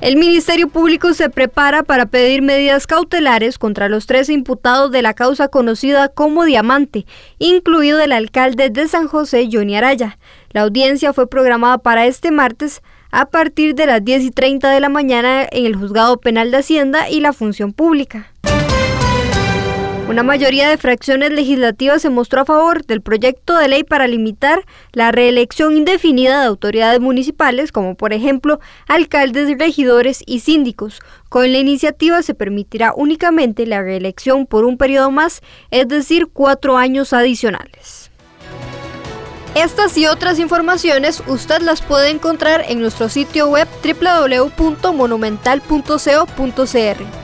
El Ministerio Público se prepara para pedir medidas cautelares contra los tres imputados de la causa conocida como Diamante, incluido el alcalde de San José, Johnny Araya. La audiencia fue programada para este martes a partir de las 10 y 30 de la mañana en el Juzgado Penal de Hacienda y la Función Pública. Una mayoría de fracciones legislativas se mostró a favor del proyecto de ley para limitar la reelección indefinida de autoridades municipales, como por ejemplo alcaldes, regidores y síndicos. Con la iniciativa se permitirá únicamente la reelección por un periodo más, es decir, cuatro años adicionales. Estas y otras informaciones usted las puede encontrar en nuestro sitio web www.monumental.co.cr.